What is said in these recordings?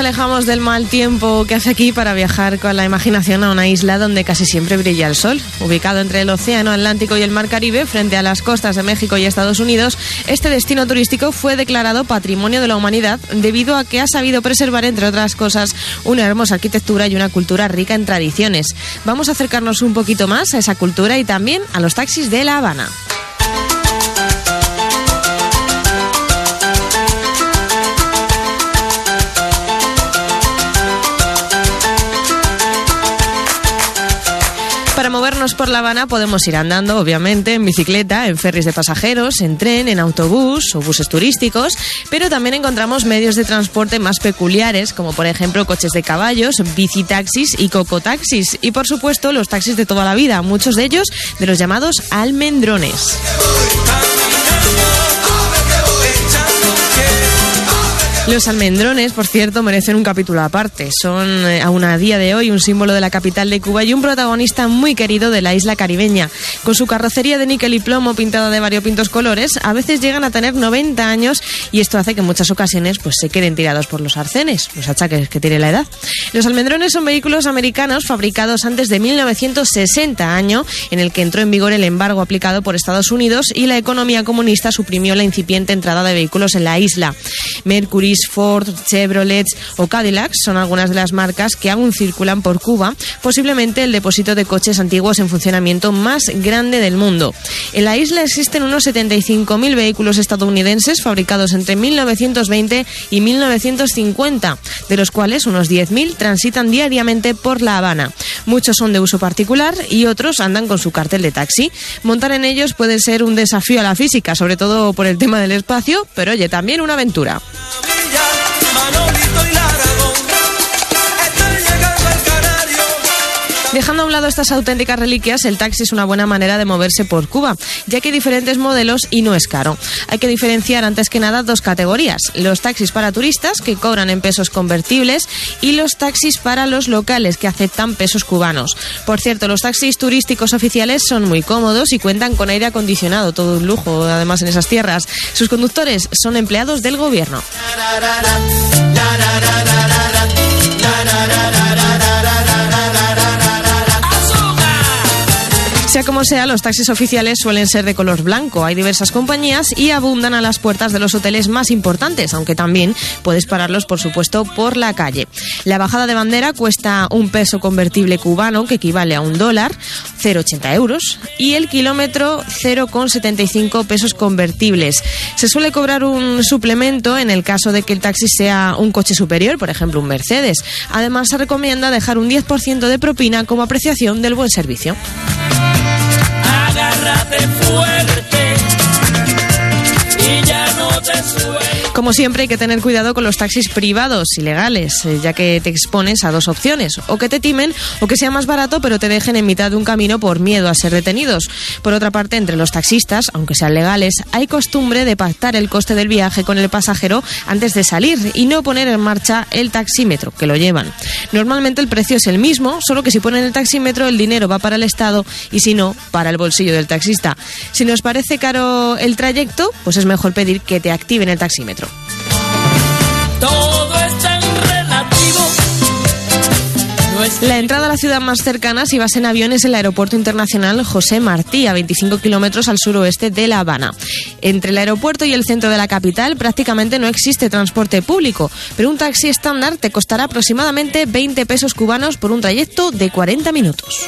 alejamos del mal tiempo que hace aquí para viajar con la imaginación a una isla donde casi siempre brilla el sol. Ubicado entre el Océano Atlántico y el Mar Caribe, frente a las costas de México y Estados Unidos, este destino turístico fue declarado Patrimonio de la Humanidad debido a que ha sabido preservar, entre otras cosas, una hermosa arquitectura y una cultura rica en tradiciones. Vamos a acercarnos un poquito más a esa cultura y también a los taxis de La Habana. Por La Habana podemos ir andando, obviamente, en bicicleta, en ferries de pasajeros, en tren, en autobús o buses turísticos, pero también encontramos medios de transporte más peculiares, como por ejemplo coches de caballos, bicitaxis y cocotaxis, y por supuesto los taxis de toda la vida, muchos de ellos de los llamados almendrones. Los almendrones, por cierto, merecen un capítulo aparte. Son eh, aún a día de hoy un símbolo de la capital de Cuba y un protagonista muy querido de la isla caribeña. Con su carrocería de níquel y plomo pintada de variopintos colores, a veces llegan a tener 90 años y esto hace que en muchas ocasiones pues, se queden tirados por los arcenes, los achaques que tiene la edad. Los almendrones son vehículos americanos fabricados antes de 1960, año en el que entró en vigor el embargo aplicado por Estados Unidos y la economía comunista suprimió la incipiente entrada de vehículos en la isla. Mercury, Ford, Chevrolet o Cadillac son algunas de las marcas que aún circulan por Cuba, posiblemente el depósito de coches antiguos en funcionamiento más grande del mundo. En la isla existen unos 75.000 vehículos estadounidenses fabricados entre 1920 y 1950, de los cuales unos 10.000 transitan diariamente por La Habana. Muchos son de uso particular y otros andan con su cartel de taxi. Montar en ellos puede ser un desafío a la física, sobre todo por el tema del espacio, pero oye, también una aventura. Manolito Dejando a un lado estas auténticas reliquias, el taxi es una buena manera de moverse por Cuba, ya que hay diferentes modelos y no es caro. Hay que diferenciar antes que nada dos categorías, los taxis para turistas, que cobran en pesos convertibles, y los taxis para los locales, que aceptan pesos cubanos. Por cierto, los taxis turísticos oficiales son muy cómodos y cuentan con aire acondicionado, todo un lujo, además en esas tierras. Sus conductores son empleados del gobierno. Como sea, los taxis oficiales suelen ser de color blanco. Hay diversas compañías y abundan a las puertas de los hoteles más importantes, aunque también puedes pararlos, por supuesto, por la calle. La bajada de bandera cuesta un peso convertible cubano, que equivale a un dólar, 0,80 euros, y el kilómetro 0,75 pesos convertibles. Se suele cobrar un suplemento en el caso de que el taxi sea un coche superior, por ejemplo, un Mercedes. Además, se recomienda dejar un 10% de propina como apreciación del buen servicio. Fuerte y Como siempre hay que tener cuidado con los taxis privados ilegales, eh, ya que te expones a dos opciones, o que te timen o que sea más barato pero te dejen en mitad de un camino por miedo a ser detenidos. Por otra parte, entre los taxistas, aunque sean legales, hay costumbre de pactar el coste del viaje con el pasajero antes de salir y no poner en marcha el taxímetro, que lo llevan. Normalmente el precio es el mismo, solo que si ponen el taxímetro el dinero va para el Estado y si no, para el bolsillo del taxista. Si nos parece caro el trayecto, pues es mejor pedir que te activen el taxímetro. Todo es tan relativo. No La entrada a la ciudad más cercana, si vas en avión, es el Aeropuerto Internacional José Martí, a 25 kilómetros al suroeste de La Habana. Entre el aeropuerto y el centro de la capital prácticamente no existe transporte público, pero un taxi estándar te costará aproximadamente 20 pesos cubanos por un trayecto de 40 minutos.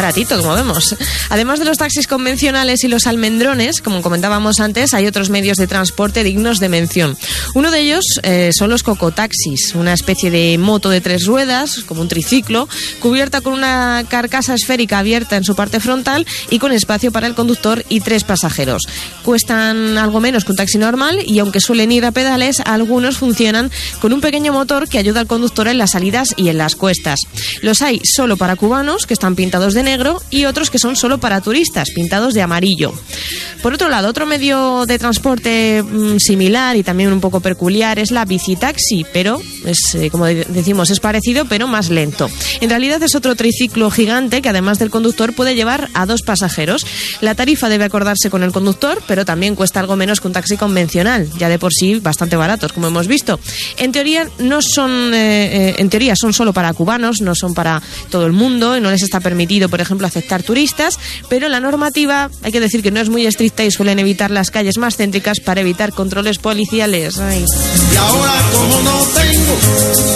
Baratito, como vemos. Además de los taxis convencionales y los almendrones, como comentábamos antes, hay otros medios de transporte dignos de mención. Uno de ellos eh, son los cocotaxis, una especie de moto de tres ruedas, como un triciclo, cubierta con una carcasa esférica abierta en su parte frontal y con espacio para el conductor y tres pasajeros. Cuestan algo menos que un taxi normal y aunque suelen ir a pedales, algunos funcionan con un pequeño motor que ayuda al conductor en las salidas y en las cuestas. Los hay solo para cubanos, que están pintados de negro y otros que son solo para turistas, pintados de amarillo. Por otro lado, otro medio de transporte mm, similar y también un poco peculiar es la bicitaxi, pero es, eh, como decimos, es parecido pero más lento. En realidad es otro triciclo gigante que además del conductor puede llevar a dos pasajeros. La tarifa debe acordarse con el conductor, pero también cuesta algo menos que un taxi convencional, ya de por sí bastante baratos, como hemos visto. En teoría no son, eh, eh, en teoría son solo para cubanos, no son para todo el mundo y no les está permitido por ejemplo, aceptar turistas, pero la normativa hay que decir que no es muy estricta y suelen evitar las calles más céntricas para evitar controles policiales. Y ahora como no tengo,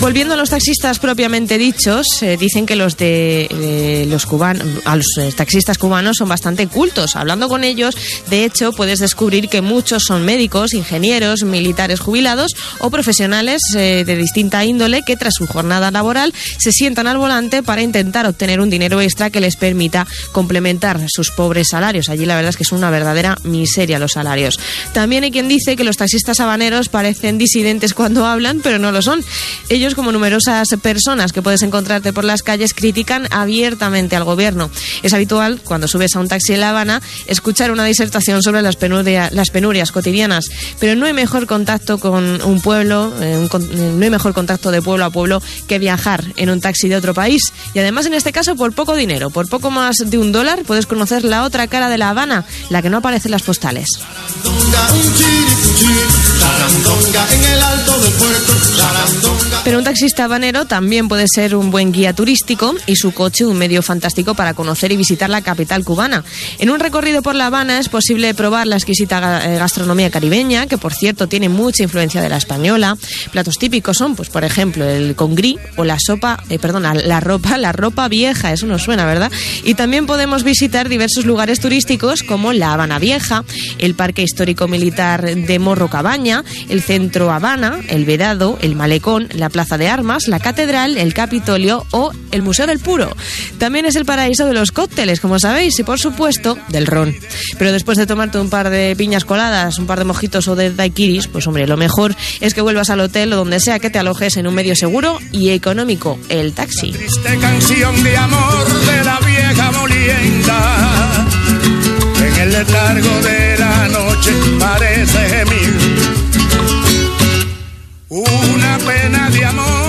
Volviendo a los taxistas propiamente dichos, eh, dicen que los de eh, los cubanos, los eh, taxistas cubanos son bastante cultos. Hablando con ellos, de hecho, puedes descubrir que muchos son médicos, ingenieros, militares jubilados o profesionales de distinta índole que tras su jornada laboral se sientan al volante para intentar obtener un dinero extra que les permita complementar sus pobres salarios. Allí la verdad es que es una verdadera miseria los salarios. También hay quien dice que los taxistas habaneros parecen cuando hablan, pero no lo son. Ellos, como numerosas personas que puedes encontrarte por las calles, critican abiertamente al gobierno. Es habitual, cuando subes a un taxi en La Habana, escuchar una disertación sobre las, las penurias cotidianas, pero no hay mejor contacto con un pueblo, eh, no hay mejor contacto de pueblo a pueblo que viajar en un taxi de otro país. Y además, en este caso, por poco dinero, por poco más de un dólar, puedes conocer la otra cara de La Habana, la que no aparece en las postales. Cuchi, charandonga en el alto del puerto. Un taxista habanero también puede ser un buen guía turístico y su coche un medio fantástico para conocer y visitar la capital cubana. En un recorrido por La Habana es posible probar la exquisita eh, gastronomía caribeña, que por cierto tiene mucha influencia de la española. Platos típicos son, pues por ejemplo, el congrí o la sopa, eh, la ropa, la ropa vieja, eso nos suena, ¿verdad? Y también podemos visitar diversos lugares turísticos como La Habana Vieja, el Parque Histórico Militar de Morro Cabaña, el Centro Habana, el Vedado, el Malecón, la Plaza de Armas, la Catedral, el Capitolio o el Museo del Puro. También es el paraíso de los cócteles, como sabéis, y por supuesto del ron. Pero después de tomarte un par de piñas coladas, un par de mojitos o de daiquiris, pues hombre, lo mejor es que vuelvas al hotel o donde sea que te alojes en un medio seguro y económico, el taxi una pena de amor.